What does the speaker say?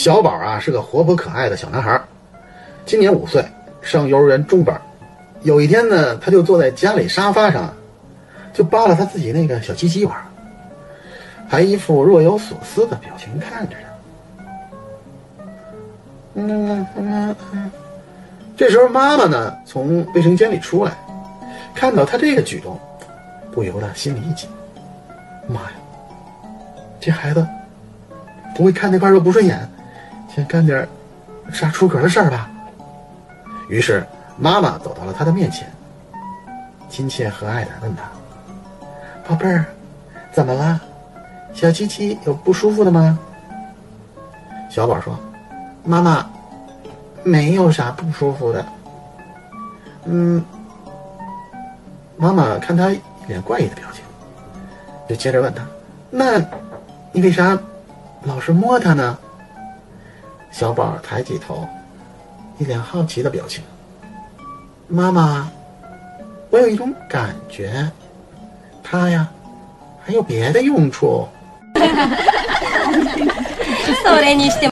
小宝啊是个活泼可爱的小男孩，今年五岁，上幼儿园中班。有一天呢，他就坐在家里沙发上，就扒拉他自己那个小鸡鸡玩，还一副若有所思的表情看着他。嗯嗯嗯。这时候妈妈呢从卫生间里出来，看到他这个举动，不由得心里一紧。妈呀，这孩子不会看那块肉不顺眼？先干点杀出格的事儿吧。于是妈妈走到了他的面前，亲切和蔼的问他：“宝贝儿，怎么了？小鸡鸡有不舒服的吗？”小宝说：“妈妈，没有啥不舒服的。”嗯，妈妈看他一脸怪异的表情，就接着问他：“那，你为啥老是摸他呢？”小宝抬起头，一脸好奇的表情。妈妈，我有一种感觉，它呀，还有别的用处。それにして